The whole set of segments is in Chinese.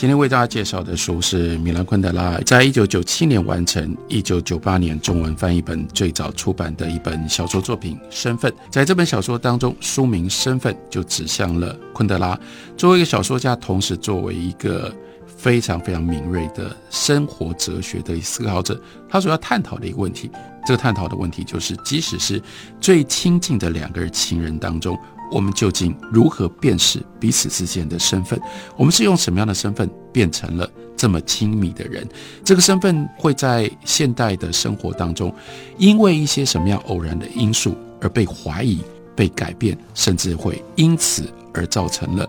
今天为大家介绍的书是米兰昆德拉在一九九七年完成，一九九八年中文翻译本最早出版的一本小说作品《身份》。在这本小说当中，书名《身份》就指向了昆德拉作为一个小说家，同时作为一个非常非常敏锐的生活哲学的思考者，他所要探讨的一个问题。这个探讨的问题就是，即使是最亲近的两个人情人当中。我们究竟如何辨识彼此之间的身份？我们是用什么样的身份变成了这么亲密的人？这个身份会在现代的生活当中，因为一些什么样偶然的因素而被怀疑、被改变，甚至会因此而造成了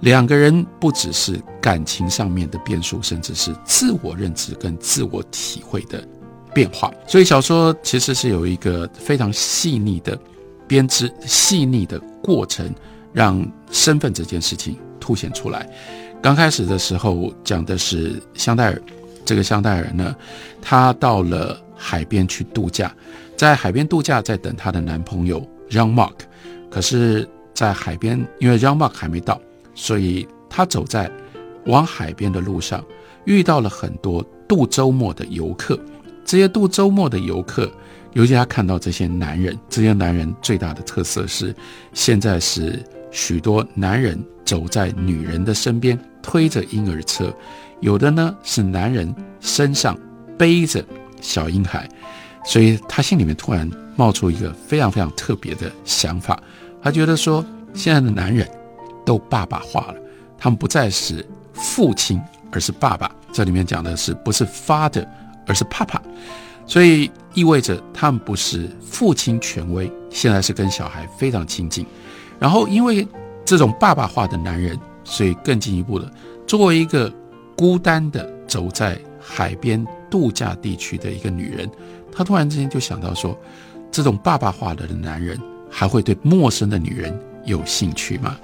两个人不只是感情上面的变数，甚至是自我认知跟自我体会的变化。所以小说其实是有一个非常细腻的。编织细腻的过程，让身份这件事情凸显出来。刚开始的时候讲的是香奈儿，这个香奈儿呢，她到了海边去度假，在海边度假，在等她的男朋友 Jean Mark。可是，在海边，因为 Jean Mark 还没到，所以她走在往海边的路上，遇到了很多度周末的游客。这些度周末的游客。尤其他看到这些男人，这些男人最大的特色是，现在是许多男人走在女人的身边，推着婴儿车，有的呢是男人身上背着小婴孩，所以他心里面突然冒出一个非常非常特别的想法，他觉得说，现在的男人都爸爸化了，他们不再是父亲，而是爸爸。这里面讲的是不是 father，而是 papa。所以意味着他们不是父亲权威，现在是跟小孩非常亲近。然后因为这种爸爸化的男人，所以更进一步了，作为一个孤单的走在海边度假地区的一个女人，她突然之间就想到说，这种爸爸化的男人还会对陌生的女人有兴趣吗？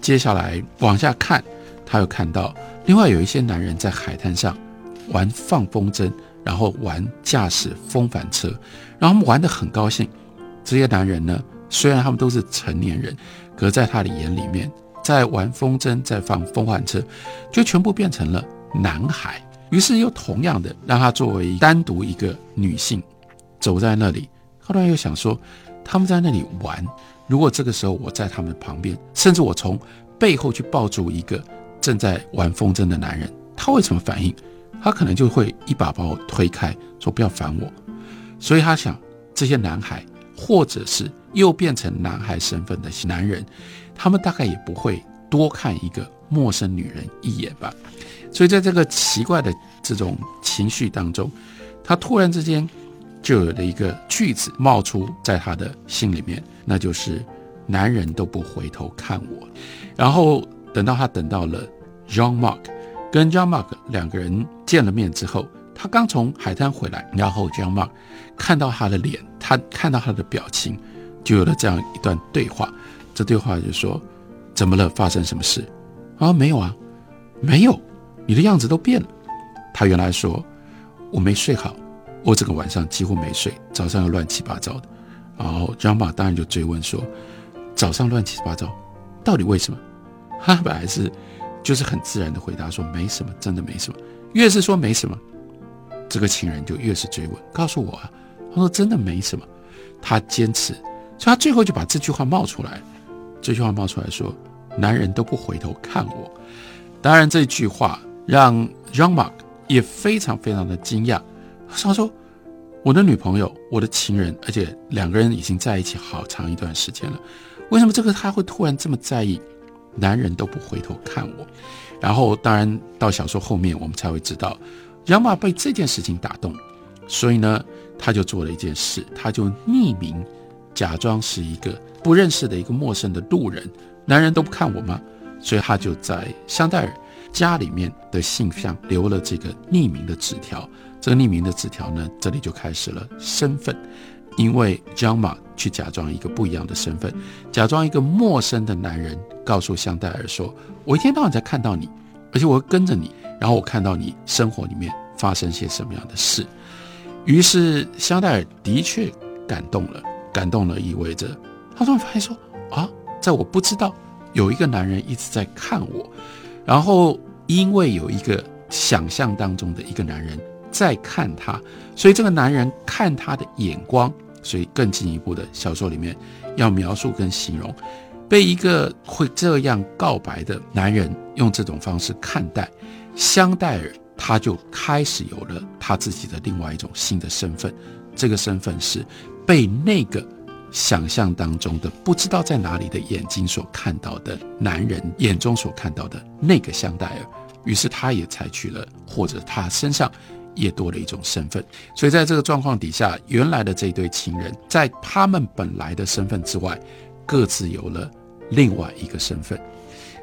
接下来往下看，她又看到另外有一些男人在海滩上玩放风筝。然后玩驾驶风帆车，然后他们玩得很高兴。这些男人呢，虽然他们都是成年人，可在他的眼里面，在玩风筝，在放风帆车，就全部变成了男孩。于是又同样的让他作为单独一个女性走在那里。后来又想说，他们在那里玩，如果这个时候我在他们旁边，甚至我从背后去抱住一个正在玩风筝的男人，他会怎么反应？他可能就会一把把我推开，说不要烦我。所以他想，这些男孩，或者是又变成男孩身份的男人，他们大概也不会多看一个陌生女人一眼吧。所以在这个奇怪的这种情绪当中，他突然之间就有了一个句子冒出在他的心里面，那就是“男人都不回头看我”。然后等到他等到了 Jean Mark。跟 John Mark 两个人见了面之后，他刚从海滩回来，然后 John Mark 看到他的脸，他看到他的表情，就有了这样一段对话。这对话就说：“怎么了？发生什么事？”啊，没有啊，没有，你的样子都变了。他原来说：“我没睡好，我整个晚上几乎没睡，早上又乱七八糟的。”然后 John Mark 当然就追问说：“早上乱七八糟，到底为什么？”他本来是。就是很自然的回答说没什么，真的没什么。越是说没什么，这个情人就越是追问，告诉我啊。他说真的没什么，他坚持，所以他最后就把这句话冒出来。这句话冒出来说，男人都不回头看我。当然这句话让 Jean Mark 也非常非常的惊讶。他说我的女朋友，我的情人，而且两个人已经在一起好长一段时间了，为什么这个他会突然这么在意？男人都不回头看我，然后当然到小说后面，我们才会知道，杨马被这件事情打动，所以呢，他就做了一件事，他就匿名，假装是一个不认识的一个陌生的路人。男人都不看我吗？所以他就在香奈儿家里面的信箱留了这个匿名的纸条。这个匿名的纸条呢，这里就开始了身份。因为江马去假装一个不一样的身份，假装一个陌生的男人，告诉香黛尔说：“我一天到晚在看到你，而且我会跟着你，然后我看到你生活里面发生些什么样的事。”于是香黛尔的确感动了，感动了意味着他突然发现说：“啊，在我不知道有一个男人一直在看我，然后因为有一个想象当中的一个男人在看他，所以这个男人看他的眼光。”所以更进一步的小说里面要描述跟形容，被一个会这样告白的男人用这种方式看待香黛尔，他就开始有了他自己的另外一种新的身份。这个身份是被那个想象当中的不知道在哪里的眼睛所看到的男人眼中所看到的那个香黛尔。于是他也采取了，或者他身上。也多了一种身份，所以在这个状况底下，原来的这一对情人，在他们本来的身份之外，各自有了另外一个身份，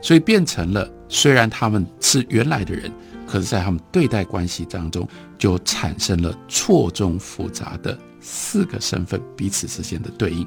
所以变成了虽然他们是原来的人，可是，在他们对待关系当中，就产生了错综复杂的四个身份彼此之间的对应。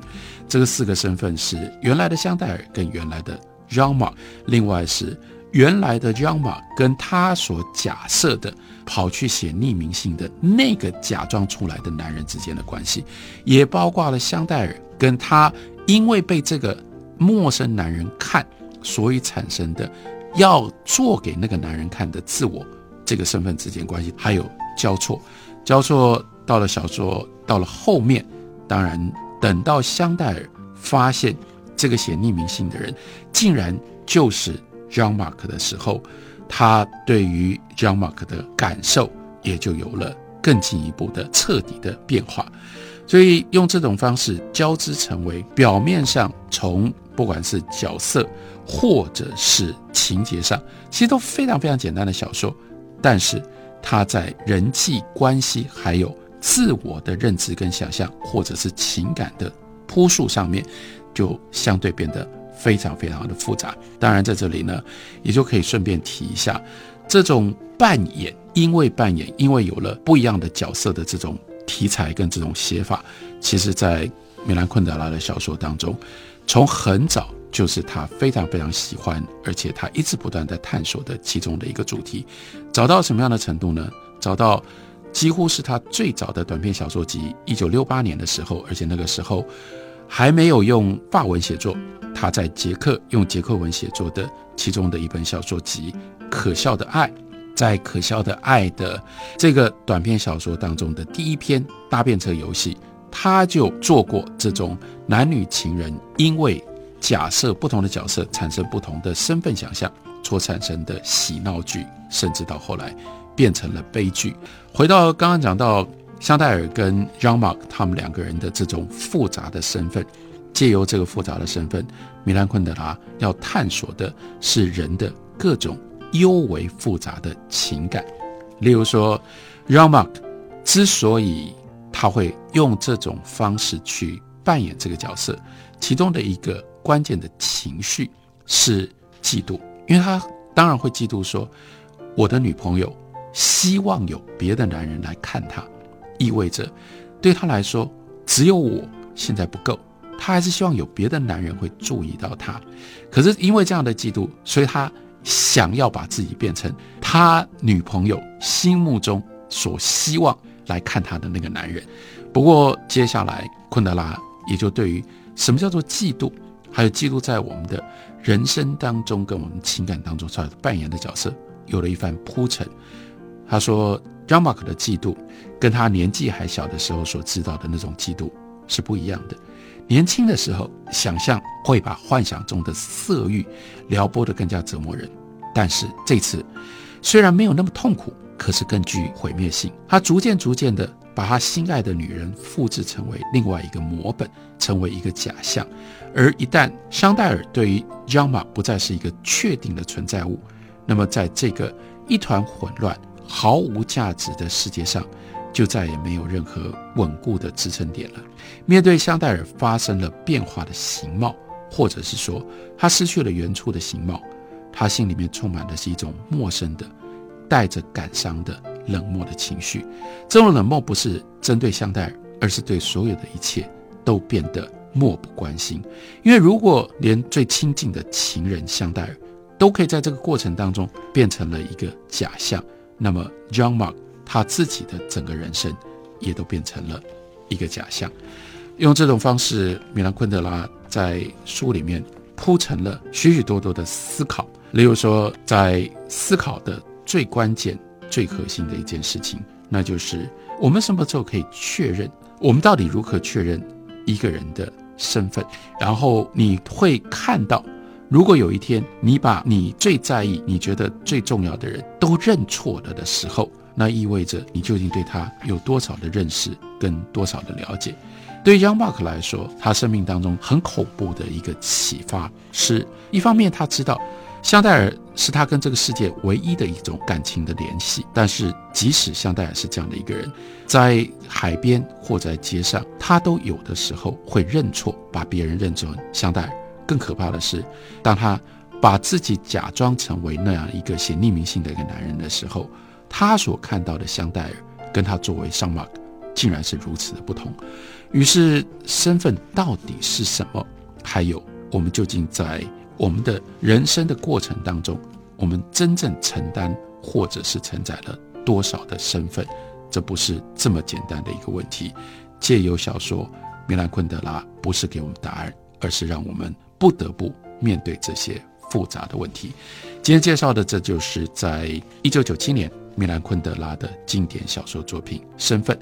这个四个身份是原来的香戴尔跟原来的 Jean Marc，另外是。原来的 John 马跟他所假设的跑去写匿名信的那个假装出来的男人之间的关系，也包括了香戴尔跟他因为被这个陌生男人看，所以产生的要做给那个男人看的自我这个身份之间关系，还有交错，交错到了小说到了后面，当然等到香戴尔发现这个写匿名信的人竟然就是。John Mark 的时候，他对于 John Mark 的感受也就有了更进一步的彻底的变化。所以用这种方式交织成为表面上从不管是角色或者是情节上，其实都非常非常简单的小说，但是他在人际关系还有自我的认知跟想象，或者是情感的铺述上面，就相对变得。非常非常的复杂，当然在这里呢，也就可以顺便提一下，这种扮演，因为扮演，因为有了不一样的角色的这种题材跟这种写法，其实在米兰昆德拉的小说当中，从很早就是他非常非常喜欢，而且他一直不断在探索的其中的一个主题，找到什么样的程度呢？找到几乎是他最早的短篇小说集，一九六八年的时候，而且那个时候还没有用法文写作。他在捷克用捷克文写作的其中的一本小说集《可笑的爱》，在《可笑的爱》的这个短篇小说当中的第一篇搭便车游戏，他就做过这种男女情人因为假设不同的角色产生不同的身份想象所产生的喜闹剧，甚至到后来变成了悲剧。回到刚刚讲到香戴尔跟 Jean Marc 他们两个人的这种复杂的身份。借由这个复杂的身份，米兰昆德拉要探索的是人的各种尤为复杂的情感。例如说 r a m a r k 之所以他会用这种方式去扮演这个角色，其中的一个关键的情绪是嫉妒，因为他当然会嫉妒说，我的女朋友希望有别的男人来看她，意味着对他来说，只有我现在不够。他还是希望有别的男人会注意到他，可是因为这样的嫉妒，所以他想要把自己变成他女朋友心目中所希望来看他的那个男人。不过接下来昆德拉也就对于什么叫做嫉妒，还有嫉妒在我们的人生当中跟我们情感当中所扮演的角色，有了一番铺陈。他说，Yamak 的嫉妒跟他年纪还小的时候所知道的那种嫉妒是不一样的。年轻的时候，想象会把幻想中的色欲撩拨得更加折磨人。但是这次，虽然没有那么痛苦，可是更具毁灭性。他逐渐逐渐地把他心爱的女人复制成为另外一个模本，成为一个假象。而一旦香戴尔对于 John 马不再是一个确定的存在物，那么在这个一团混乱、毫无价值的世界上。就再也没有任何稳固的支撑点了。面对香奈儿发生了变化的形貌，或者是说他失去了原初的形貌，他心里面充满的是一种陌生的、带着感伤的冷漠的情绪。这种冷漠不是针对香奈儿，而是对所有的一切都变得漠不关心。因为如果连最亲近的情人香奈儿都可以在这个过程当中变成了一个假象，那么 John Mark 他自己的整个人生也都变成了一个假象。用这种方式，米兰昆德拉在书里面铺陈了许许多多的思考。例如说，在思考的最关键、最核心的一件事情，那就是我们什么时候可以确认？我们到底如何确认一个人的身份？然后你会看到，如果有一天你把你最在意、你觉得最重要的人都认错了的时候，那意味着你究竟对他有多少的认识跟多少的了解？对于 Young Mark 来说，他生命当中很恐怖的一个启发，是一方面他知道香奈儿是他跟这个世界唯一的一种感情的联系，但是即使香奈儿是这样的一个人，在海边或在街上，他都有的时候会认错，把别人认成香奈儿。更可怕的是，当他把自己假装成为那样一个写匿名信的一个男人的时候，他所看到的香奈儿跟他作为上马竟然是如此的不同。于是，身份到底是什么？还有，我们究竟在我们的人生的过程当中，我们真正承担或者是承载了多少的身份？这不是这么简单的一个问题。借由小说，米兰昆德拉不是给我们答案，而是让我们不得不面对这些复杂的问题。今天介绍的，这就是在一九九七年米兰昆德拉的经典小说作品《身份》。